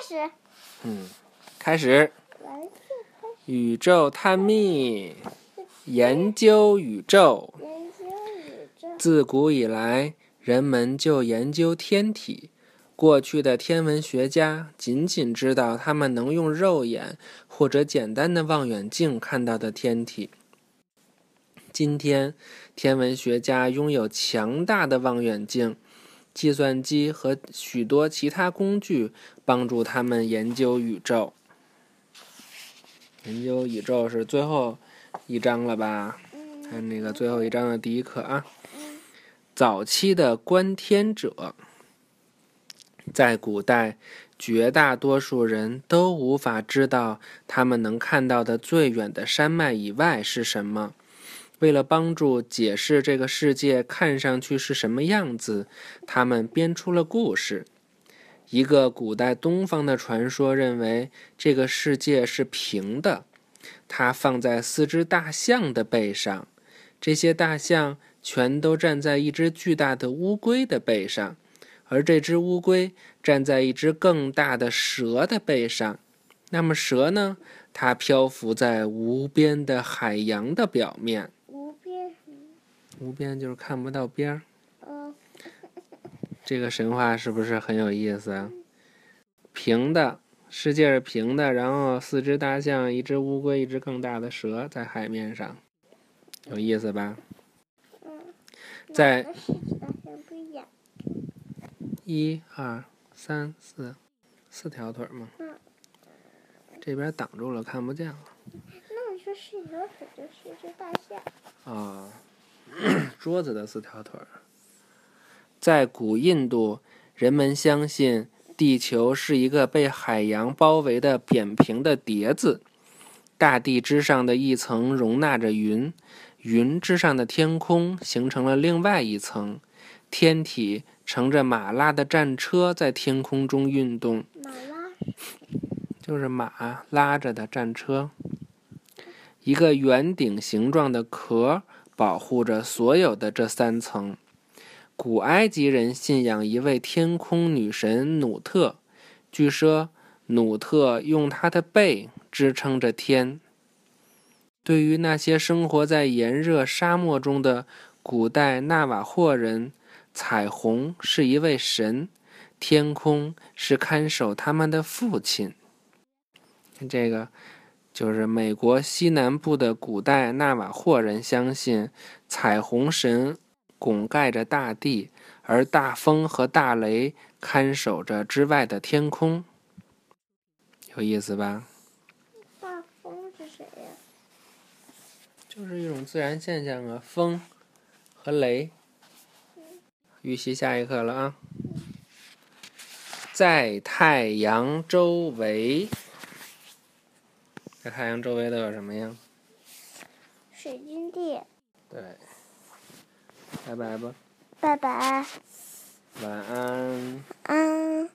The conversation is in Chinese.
始。嗯，开始。宇宙探秘，研究宇宙。研究宇宙。自古以来，人们就研究天体。过去的天文学家仅仅知道他们能用肉眼或者简单的望远镜看到的天体。今天，天文学家拥有强大的望远镜、计算机和许多其他工具，帮助他们研究宇宙。研究宇宙是最后一章了吧？看那个最后一章的第一课啊。早期的观天者，在古代，绝大多数人都无法知道他们能看到的最远的山脉以外是什么。为了帮助解释这个世界看上去是什么样子，他们编出了故事。一个古代东方的传说认为这个世界是平的，它放在四只大象的背上，这些大象全都站在一只巨大的乌龟的背上，而这只乌龟站在一只更大的蛇的背上。那么蛇呢？它漂浮在无边的海洋的表面。无边就是看不到边 这个神话是不是很有意思啊？平的，世界是平的，然后四只大象、一只乌龟、一只更大的蛇在海面上，有意思吧？嗯。在一二三四，四条腿吗。嗯这边挡住了，看不见了。那你说是一条腿就是一只大象。啊，桌子的四条腿儿。在古印度，人们相信地球是一个被海洋包围的扁平的碟子，大地之上的一层容纳着云，云之上的天空形成了另外一层，天体乘着马拉的战车在天空中运动。马拉就是马拉着的战车，一个圆顶形状的壳保护着所有的这三层。古埃及人信仰一位天空女神努特，据说努特用她的背支撑着天。对于那些生活在炎热沙漠中的古代纳瓦霍人，彩虹是一位神，天空是看守他们的父亲。看这个就是美国西南部的古代纳瓦霍人相信彩虹神拱盖着大地，而大风和大雷看守着之外的天空。有意思吧？大风是谁呀？就是一种自然现象啊，风和雷。预习下一课了啊，在太阳周围。在太阳周围都有什么呀？水晶地。对，拜拜吧，拜拜。晚安。嗯。